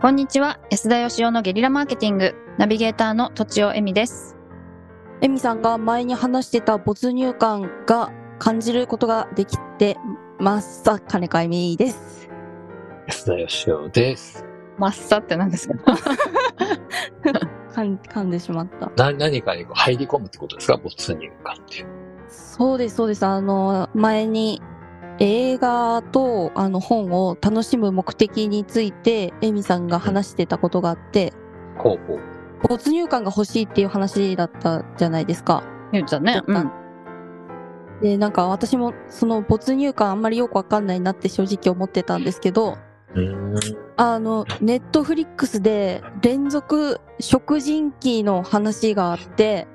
こんにちは。安田義雄のゲリラマーケティング。ナビゲーターのとちおえみです。エミさんが前に話してた没入感が感じることができてます。さ金子えみです安田義雄です。マッサって何ですか？噛ん噛んでしまった。な、何かにこう入り込むってことですか？没入感っていう。そうですそうです。あの前に映画とあの本を楽しむ目的についてエミさんが話してたことがあってほうほう。没入感が欲しいっていう話だったじゃないですか言ったねうんでなんか私もその没入感あんまりよくわかんないなって正直思ってたんですけどうーん。あの、ネットフリックスで連続食人鬼の話があって、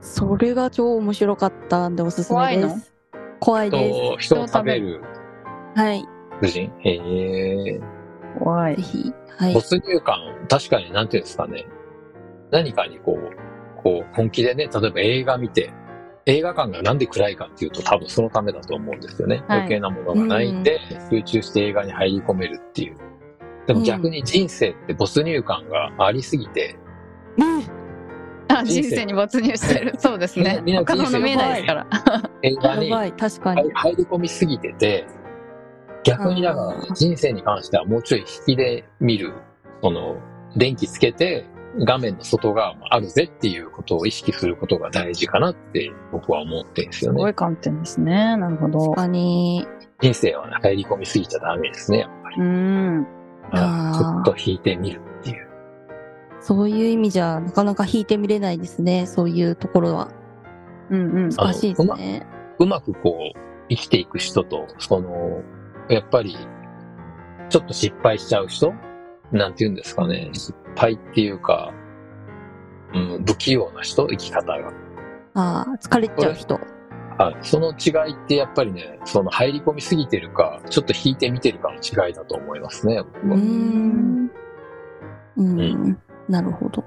それが超面白かったんでおすすめで怖いの？す。怖いで人を、人を食べるす。はい。夫人？へえ。怖いぜひ。はい。没入感、確かになんていうんですかね。何かにこう、こう、本気でね、例えば映画見て、映画館がなんで暗いかっていうと多分そのためだと思うんですよね。はい余計なものがないんで、集中して映画に入り込めるっていう。でも逆に人生って没入感がありすぎて、あ人生人生に没入してるそうですね他のもの見えないですから映画にやばい、確かに。入入り込みすぎてて、逆にだから人生に関してはもうちょい引きで見る、その、電気つけて画面の外側もあるぜっていうことを意識することが大事かなって僕は思ってるんですよね。すごい観点ですねなるほど確かに。人生はね、入り込みすぎちゃダメですね、やっぱり。うんあーちょっと引いてみるっていう。そういう意味じゃ、なかなか引いてみれないですね。そういうところは。うんうん難しいですね。うまくこう、生きていく人と、その、やっぱり、ちょっと失敗しちゃう人なんて言うんですかね。失敗っていうか、うん、不器用な人生き方が。ああ、疲れちゃう人。はい。その違いってやっぱりね、その入り込みすぎてるか、ちょっと引いてみてるかの違いだと思いますね、僕は。ん。うん。うなるほど。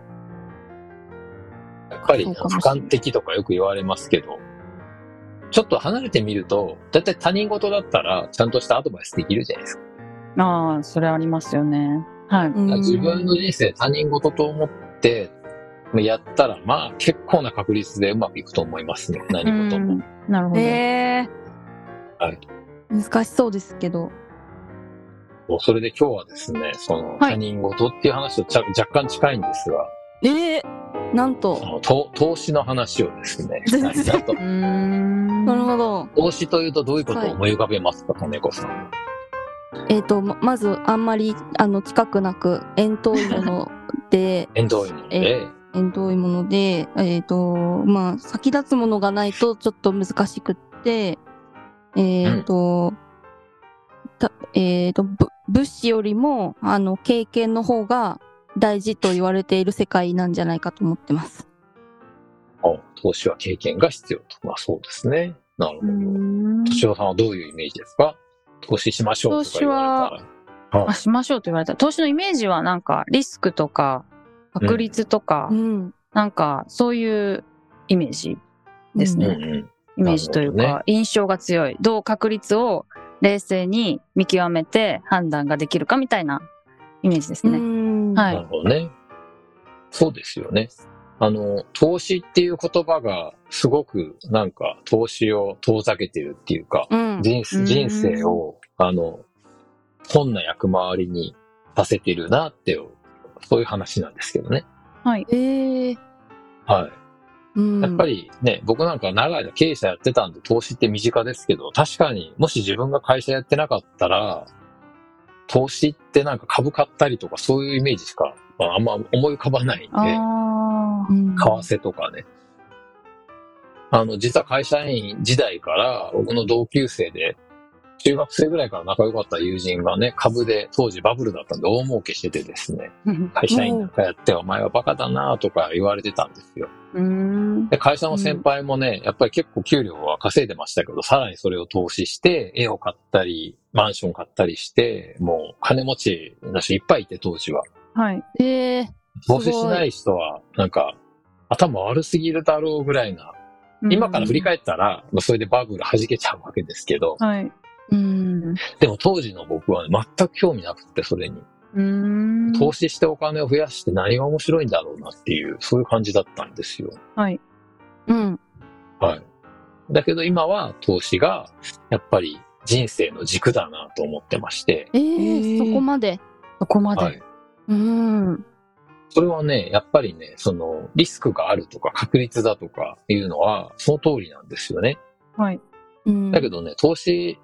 やっぱり俯瞰的とかよく言われますけど、ちょっと離れてみると、だいたい他人事だったら、ちゃんとしたアドバイスできるじゃないですか。ああそれありますよね。はい。うん。自分の人生他人事と思ってやったら、まあ結構な確率でうまくいくと思いますね。何事も。うん。なるほど、ええはい。難しそうですけど。それで今日はですね、そのはい。他人事っていう話とちゃ若干近いんですが、ええなんと。そ。の投投資の話をですね、と。うーん。なるほど。投資というとどういうことを思い浮かべますか、金子さん。えっ、と、ままず、あんまり、あの、近くなく、遠遠いもので、遠遠いもので、遠遠いもので、えっ、と、まあ、先立つものがないとちょっと難しくって、えっ、と、たえっ、と、ぶ物資よりも、あの、経験の方が大事と言われている世界なんじゃないかと思ってます。あ投資は経験が必要と。まあそうですね。なるほど。ん敏夫さんはどういうイメージですか？投資しましょうとか言われたら。あしましょうと言われた投資のイメージはなんかリスクとか確率とか、うん。なんかそういうイメージですね、うんうん。イメージというか、印象が強いどう確率を冷静に見極めて判断ができるかみたいなイメージですね、うんはいなるほどね。そうですよね。あの、投資っていう言葉がすごくなんか投資を遠ざけてるっていうか、うん。人うん人生を、あの、本な役回りにさせてるなって、そういう話なんですけどね。はいええはい。うん。やっぱりね、僕なんか長い間経営者やってたんで投資って身近ですけど、確かにもし自分が会社やってなかったら、投資ってなんか株買ったりとかそういうイメージしか、まあ、あんま思い浮かばないんで、あうん、為替とかね。あの、実は会社員時代から僕の同級生で、中学生ぐらいから仲良かった友人がね、株で当時バブルだったんで大儲けしててですね、ー会社員なんかやってお前はバカだなとか言われてたんですよ。で、会社の先輩もね、やっぱり結構給料は稼いでましたけど、さらにそれを投資して、絵を買ったり、マンション買ったりして、もう金持ちな人いっぱいいて、当時は。はい。ええ投資しない人は、なんか、頭悪すぎるだろうぐらいな。今から振り返ったら、まあそれでバブル弾けちゃうわけですけど、はいうん。でも当時の僕は、ね、全く興味なくって、それに。うーん。投資してお金を増やして何が面白いんだろうなっていう、そういう感じだったんですよ。はい。うん。はい。だけど今は投資が、やっぱり人生の軸だなと思ってまして、えーそこまで。そこまで。はい。うん。それはね、やっぱりね、その、リスクがあるとか確率だとかいうのは、その通りなんですよね。はい。うん。だけどね、投資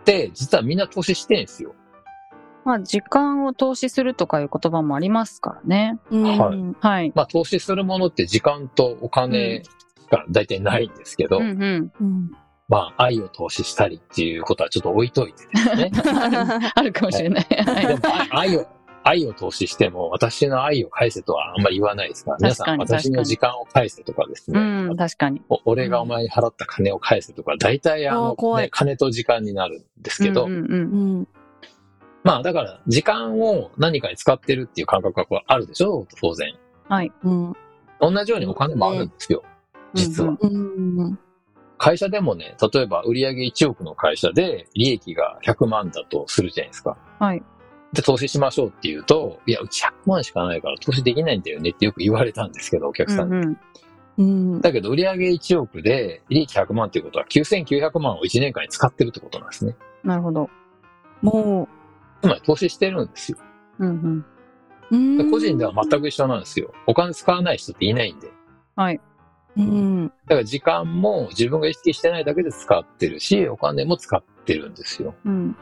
って、実はみんな投資してんすよ。まあ、時間を投資するとかいう言葉もありますからね。うん、はいはい。まあ、投資するものって時間とお金が大体ないんですけど、うんうん。うん。まあ、愛を投資したりっていうことはちょっと置いといてですね。あるかもしれない。はいでも、愛を、愛を投資しても、私の愛を返せとはあんまり言わないですから、皆さん、私の時間を返せとかですね、うん、確かに。お俺がお前に払った金を返せとか、大体ああのね、金と時間になるんですけど、うんうんうんうん。まあ、だから、時間を何かに使ってるっていう感覚があるでしょ当然。はい。うん。同じようにお金もあるんですよ、実は。うん。会社でもね、例えば売上1億の会社で利益が100万だとするじゃないですか。はい。で、投資しましょうって言うと、いや、うち100万しかないから投資できないんだよねってよく言われたんですけど、お客さんに。うんうんうん。だけど、売上1億で利益100万っていうことは9900万を1年間に使ってるってことなんですね。なるほど。もつまり投資してるんですよ。うんうん。う、うんで個人では全く一緒なんですよ。お金使わない人っていないんで。はい。うん。だから時間も自分が意識してないだけで使ってるし、お金も使ってるんですよ。うん。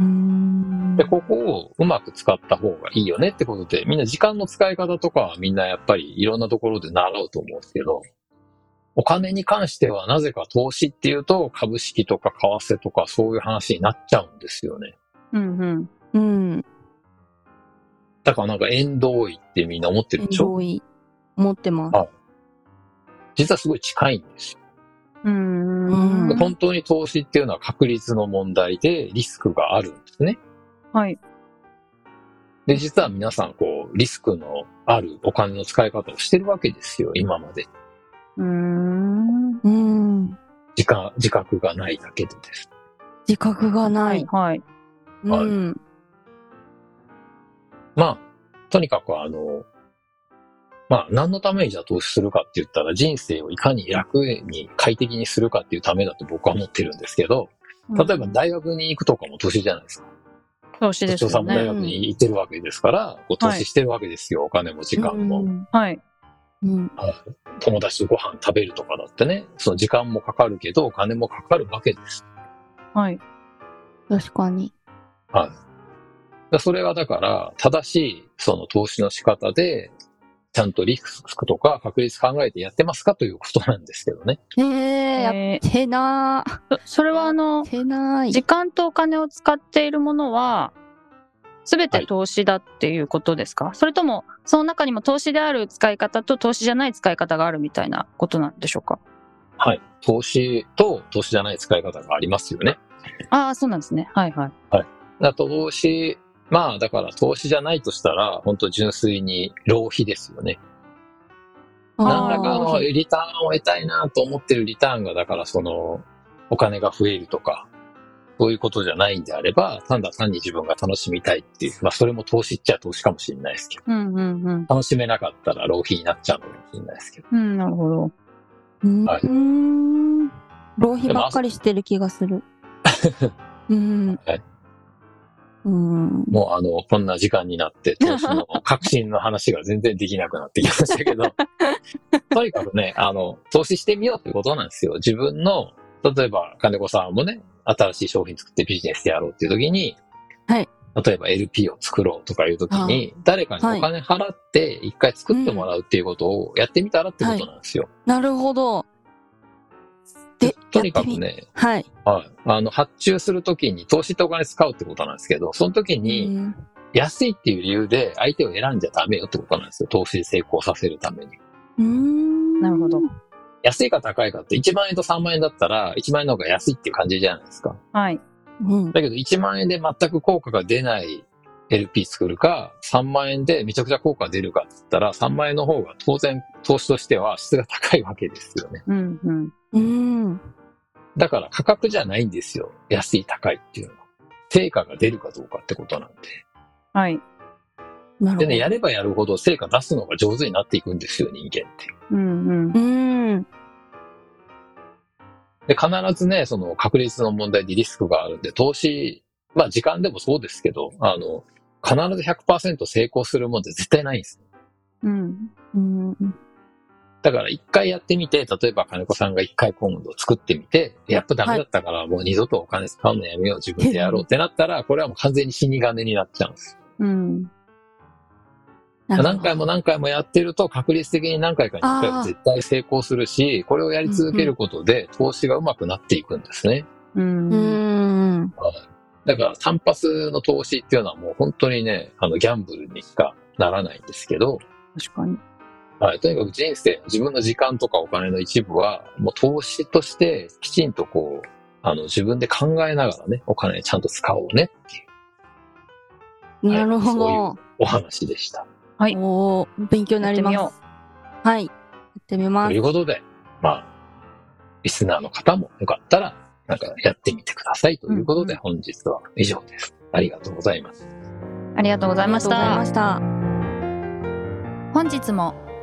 うん。で、ここをうまく使った方がいいよねってことで、みんな時間の使い方とかはみんなやっぱりいろんなところで習うと思うんですけど、お金に関してはなぜか投資っていうと株式とか為替とかそういう話になっちゃうんですよね。うんうん。うん。だからなんか縁遠いってみんな思ってるでしょ？多い。持ってます。あ実はすごい近いんですよ。うんうんで本当に投資っていうのは確率の問題でリスクがあるんですね。はい。で、実は皆さんこうリスクのあるお金の使い方をしてるわけですよ、今まで。うーん。うん。時間、自覚がないだけでです。自覚がなはいい。。はい。うん。まあ、とにかくあの、まあ、何のためにじゃあ投資するかって言ったら、人生をいかに楽に快適にするかっていうためだと僕は思ってるんですけど、例えば大学に行くとかも投資じゃないですか。投資ですよ社長さんも大ね。学に行ってるわけですから、こう投資してるわけですよ。お金も時間も。うんはい。うん。友達とご飯食べるとかだってね、その時間もかかるけど、お金もかかるわけです。はい。確かに。はい。だそれはだから、正しいその投資の仕方で、ちゃんとリスクとか確率考えてやってますかということなんですけどね。ええやえってなー。ーそそれはあの。時間とお金を使っているものは、すべて投資だっていうことですか、それとも、その中にも投資である使い方と投資じゃない使い方があるみたいなことなんでしょうか？はい。投資と投資じゃない使い方がありますよね。ああ、そうなんですね。はいはい。だから投資、まあだから投資じゃないとしたら、本当純粋に浪費ですよね。何らかのリターンを得たいなと思ってるリターンが、だからその、お金が増えるとか、そういうことじゃないんであれば、ただ単に自分が楽しみたいっていう、まあそれも投資っちゃ投資かもしれないですけど、うんうんうん。楽しめなかったら浪費になっちゃうのかもしれないですけど。うん、なるほど。うん。はいん。浪費ばっかりしてる気がする。うん。はいうん。もうあの、こんな時間になって、投資の革新の話が全然できなくなってきましたけど、とにかくね、あの、投資してみようってことなんですよ。自分の、例えば金子さんもね、新しい商品作ってビジネスでやろうっていう時に、はい。例えば LP を作ろうとかいう時に、誰かにお金払って一回作ってもらうっていうことをやってみたらってことなんですよ。なるほど。で、とにかく。ね、はい。はい。あの、発注するときに投資ってお金使うってことなんですけど、その時に、うん安いっていう理由で相手を選んじゃダメよってことなんですよ。投資で成功させるために。うーん。なるほど。安いか高いかって1万円と3万円だったら1万円の方が安いっていう感じじゃないですか。はい。うん。だけど1万円で全く効果が出ない LP 作るか、3万円でめちゃくちゃ効果が出るかって言ったら3万円の方が当然投資としては質が高いわけですよね。うんうん。うん。だから価格じゃないんですよ。安い高いっていうのは。成果が出るかどうかってことなんで。はい。なるほど。でね、やればやるほど成果出すのが上手になっていくんですよ、人間って。うんうんう。ーん。で、必ずね、その確率の問題でリスクがあるんで、投資、まあ時間でもそうですけど、あの、必ず100%成功するもんって絶対ないんです。うん。うん。だから一回やってみて、例えば金子さんが一回今度作ってみて、やっぱダメだったからもう二度とお金使うのやめよう、自分でやろうってなったら、これはもう完全に死に金になっちゃうんです。うん。何回も何回もやってると確率的に何回かに一回は絶対成功するし、これをやり続けることで投資がうまくなっていくんですね。うん。うーん。だから単発の投資っていうのはもう本当にね、あのギャンブルにしかならないんですけど、確かに。はい、とにかく人生、自分の時間とかお金の一部は、もう投資としてきちんとこう、あの自分で考えながらね、お金ちゃんと使おうねっていうなるほそうど。お話でした。はいおー勉強になります。はい。やってみますという。ことで、まあ、リスナーの方もよかったら、なんかやってみてくださいということで、うん本日は以上です。ありがとうございます。ありがとうございましたありがとうございま。した。本日も